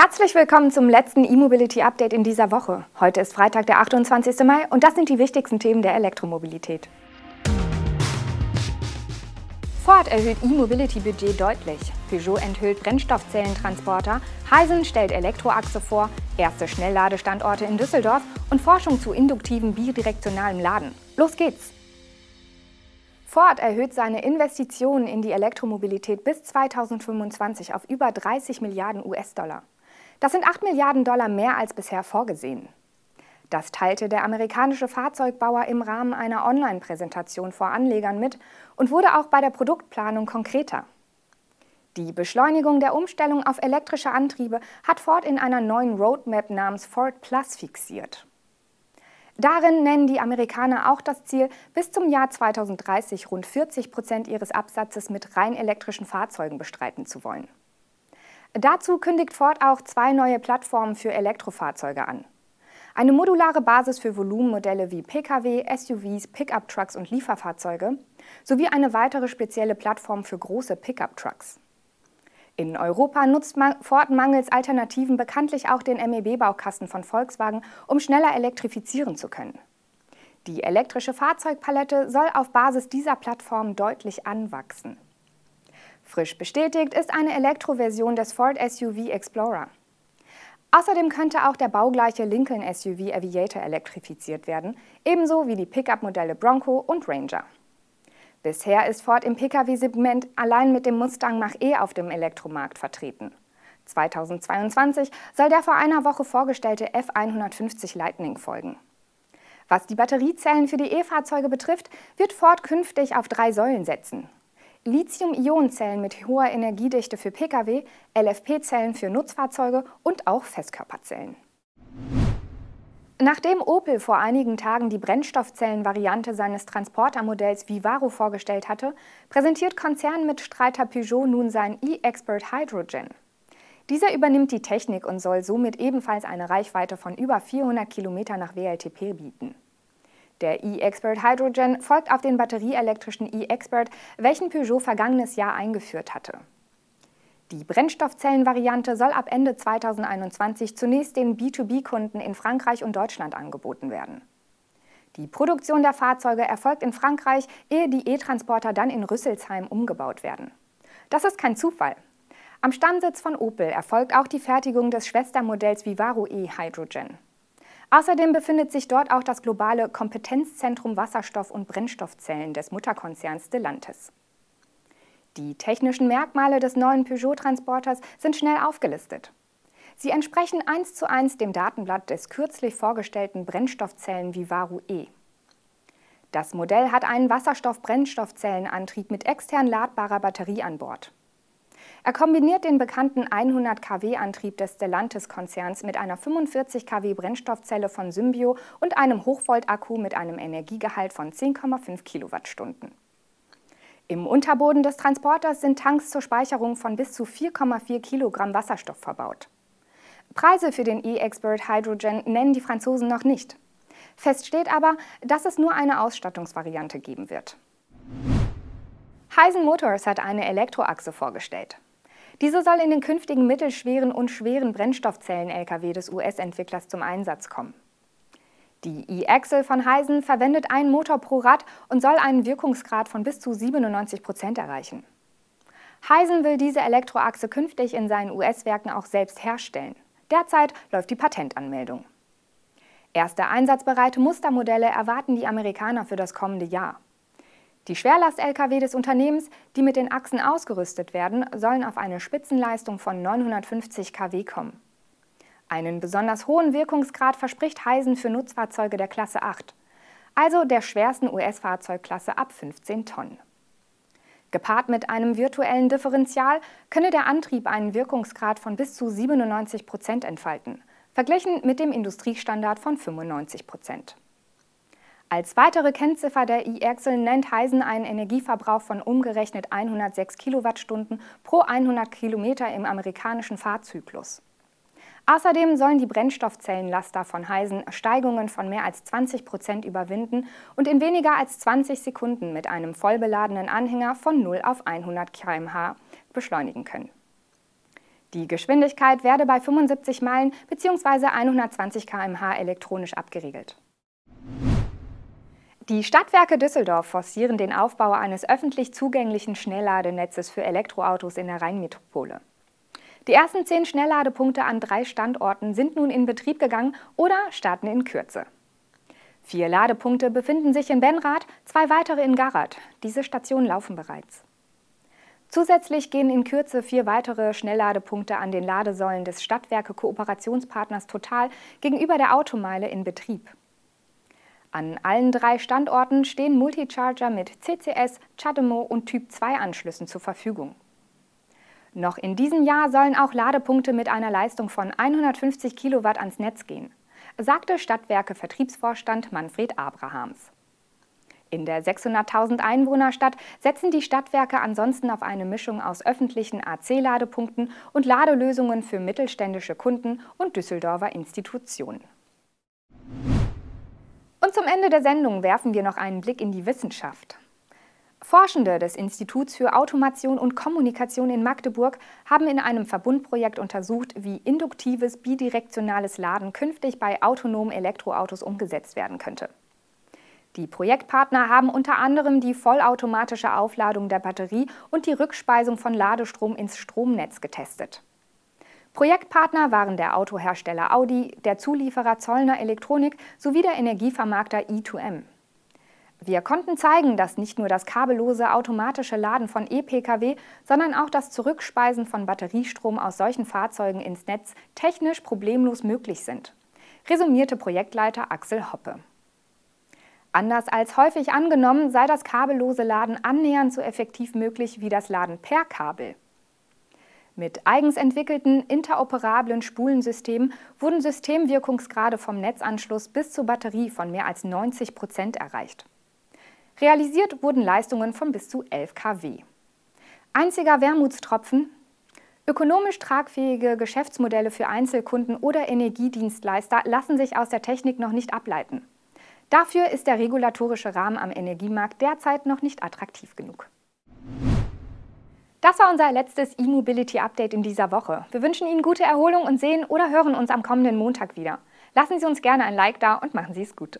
Herzlich willkommen zum letzten E-Mobility Update in dieser Woche. Heute ist Freitag, der 28. Mai und das sind die wichtigsten Themen der Elektromobilität. Ford erhöht E-Mobility-Budget deutlich. Peugeot enthüllt Brennstoffzellentransporter. Heisen stellt Elektroachse vor. Erste Schnellladestandorte in Düsseldorf und Forschung zu induktivem bidirektionalem Laden. Los geht's! Ford erhöht seine Investitionen in die Elektromobilität bis 2025 auf über 30 Milliarden US-Dollar. Das sind 8 Milliarden Dollar mehr als bisher vorgesehen. Das teilte der amerikanische Fahrzeugbauer im Rahmen einer Online-Präsentation vor Anlegern mit und wurde auch bei der Produktplanung konkreter. Die Beschleunigung der Umstellung auf elektrische Antriebe hat Ford in einer neuen Roadmap namens Ford Plus fixiert. Darin nennen die Amerikaner auch das Ziel, bis zum Jahr 2030 rund 40 Prozent ihres Absatzes mit rein elektrischen Fahrzeugen bestreiten zu wollen. Dazu kündigt Ford auch zwei neue Plattformen für Elektrofahrzeuge an. Eine modulare Basis für Volumenmodelle wie Pkw, SUVs, Pickup-Trucks und Lieferfahrzeuge sowie eine weitere spezielle Plattform für große Pickup-Trucks. In Europa nutzt Ford mangels Alternativen bekanntlich auch den MEB-Baukasten von Volkswagen, um schneller elektrifizieren zu können. Die elektrische Fahrzeugpalette soll auf Basis dieser Plattform deutlich anwachsen. Frisch bestätigt ist eine Elektroversion des Ford SUV Explorer. Außerdem könnte auch der baugleiche Lincoln SUV Aviator elektrifiziert werden, ebenso wie die Pickup-Modelle Bronco und Ranger. Bisher ist Ford im Pkw-Segment allein mit dem Mustang Mach-E auf dem Elektromarkt vertreten. 2022 soll der vor einer Woche vorgestellte F150 Lightning folgen. Was die Batteriezellen für die E-Fahrzeuge betrifft, wird Ford künftig auf drei Säulen setzen. Lithium-Ionen-Zellen mit hoher Energiedichte für Pkw, LFP-Zellen für Nutzfahrzeuge und auch Festkörperzellen. Nachdem Opel vor einigen Tagen die Brennstoffzellenvariante seines Transportermodells Vivaro vorgestellt hatte, präsentiert Konzernmitstreiter Peugeot nun sein e-Expert Hydrogen. Dieser übernimmt die Technik und soll somit ebenfalls eine Reichweite von über 400 Kilometer nach WLTP bieten. Der e-Expert Hydrogen folgt auf den batterieelektrischen e-Expert, welchen Peugeot vergangenes Jahr eingeführt hatte. Die Brennstoffzellenvariante soll ab Ende 2021 zunächst den B2B-Kunden in Frankreich und Deutschland angeboten werden. Die Produktion der Fahrzeuge erfolgt in Frankreich, ehe die E-Transporter dann in Rüsselsheim umgebaut werden. Das ist kein Zufall. Am Stammsitz von Opel erfolgt auch die Fertigung des Schwestermodells Vivaro e-Hydrogen. Außerdem befindet sich dort auch das globale Kompetenzzentrum Wasserstoff- und Brennstoffzellen des Mutterkonzerns Stellantis. Die technischen Merkmale des neuen Peugeot-Transporters sind schnell aufgelistet. Sie entsprechen eins zu eins dem Datenblatt des kürzlich vorgestellten Brennstoffzellen Vivaro E. Das Modell hat einen Wasserstoff-Brennstoffzellenantrieb mit extern ladbarer Batterie an Bord. Er kombiniert den bekannten 100 kW-Antrieb des Stellantis-Konzerns mit einer 45 kW Brennstoffzelle von Symbio und einem Hochvolt-Akku mit einem Energiegehalt von 10,5 Kilowattstunden. Im Unterboden des Transporters sind Tanks zur Speicherung von bis zu 4,4 Kilogramm Wasserstoff verbaut. Preise für den E-Expert Hydrogen nennen die Franzosen noch nicht. Fest steht aber, dass es nur eine Ausstattungsvariante geben wird. Heisen Motors hat eine Elektroachse vorgestellt. Diese soll in den künftigen mittelschweren und schweren Brennstoffzellen-Lkw des US-Entwicklers zum Einsatz kommen. Die E-Axle von Heisen verwendet einen Motor pro Rad und soll einen Wirkungsgrad von bis zu 97 Prozent erreichen. Heisen will diese Elektroachse künftig in seinen US-Werken auch selbst herstellen. Derzeit läuft die Patentanmeldung. Erste einsatzbereite Mustermodelle erwarten die Amerikaner für das kommende Jahr. Die Schwerlast-Lkw des Unternehmens, die mit den Achsen ausgerüstet werden, sollen auf eine Spitzenleistung von 950 kW kommen. Einen besonders hohen Wirkungsgrad verspricht Heisen für Nutzfahrzeuge der Klasse 8, also der schwersten US-Fahrzeugklasse ab 15 Tonnen. Gepaart mit einem virtuellen Differential könne der Antrieb einen Wirkungsgrad von bis zu 97 Prozent entfalten, verglichen mit dem Industriestandard von 95 Prozent. Als weitere Kennziffer der E-Axle nennt Heisen einen Energieverbrauch von umgerechnet 106 Kilowattstunden pro 100 Kilometer im amerikanischen Fahrzyklus. Außerdem sollen die Brennstoffzellenlaster von Heisen Steigungen von mehr als 20 Prozent überwinden und in weniger als 20 Sekunden mit einem vollbeladenen Anhänger von 0 auf 100 km/h beschleunigen können. Die Geschwindigkeit werde bei 75 Meilen bzw. 120 km/h elektronisch abgeregelt. Die Stadtwerke Düsseldorf forcieren den Aufbau eines öffentlich zugänglichen Schnellladenetzes für Elektroautos in der Rheinmetropole. Die ersten zehn Schnellladepunkte an drei Standorten sind nun in Betrieb gegangen oder starten in Kürze. Vier Ladepunkte befinden sich in Benrath, zwei weitere in Garat. Diese Stationen laufen bereits. Zusätzlich gehen in Kürze vier weitere Schnellladepunkte an den Ladesäulen des Stadtwerke Kooperationspartners Total gegenüber der Automeile in Betrieb. An allen drei Standorten stehen Multicharger mit CCS, CHAdeMO und Typ 2 Anschlüssen zur Verfügung. Noch in diesem Jahr sollen auch Ladepunkte mit einer Leistung von 150 Kilowatt ans Netz gehen, sagte Stadtwerke Vertriebsvorstand Manfred Abrahams. In der 600.000 Einwohnerstadt setzen die Stadtwerke ansonsten auf eine Mischung aus öffentlichen AC-Ladepunkten und Ladelösungen für mittelständische Kunden und Düsseldorfer Institutionen. Und zum Ende der Sendung werfen wir noch einen Blick in die Wissenschaft. Forschende des Instituts für Automation und Kommunikation in Magdeburg haben in einem Verbundprojekt untersucht, wie induktives bidirektionales Laden künftig bei autonomen Elektroautos umgesetzt werden könnte. Die Projektpartner haben unter anderem die vollautomatische Aufladung der Batterie und die Rückspeisung von Ladestrom ins Stromnetz getestet. Projektpartner waren der Autohersteller Audi, der Zulieferer Zollner Elektronik sowie der Energievermarkter E2M. Wir konnten zeigen, dass nicht nur das kabellose automatische Laden von E-Pkw, sondern auch das Zurückspeisen von Batteriestrom aus solchen Fahrzeugen ins Netz technisch problemlos möglich sind, resümierte Projektleiter Axel Hoppe. Anders als häufig angenommen, sei das kabellose Laden annähernd so effektiv möglich wie das Laden per Kabel. Mit eigens entwickelten, interoperablen Spulensystemen wurden Systemwirkungsgrade vom Netzanschluss bis zur Batterie von mehr als 90 Prozent erreicht. Realisiert wurden Leistungen von bis zu 11 kW. Einziger Wermutstropfen, Ökonomisch tragfähige Geschäftsmodelle für Einzelkunden oder Energiedienstleister lassen sich aus der Technik noch nicht ableiten. Dafür ist der regulatorische Rahmen am Energiemarkt derzeit noch nicht attraktiv genug. Das war unser letztes E-Mobility-Update in dieser Woche. Wir wünschen Ihnen gute Erholung und sehen oder hören uns am kommenden Montag wieder. Lassen Sie uns gerne ein Like da und machen Sie es gut.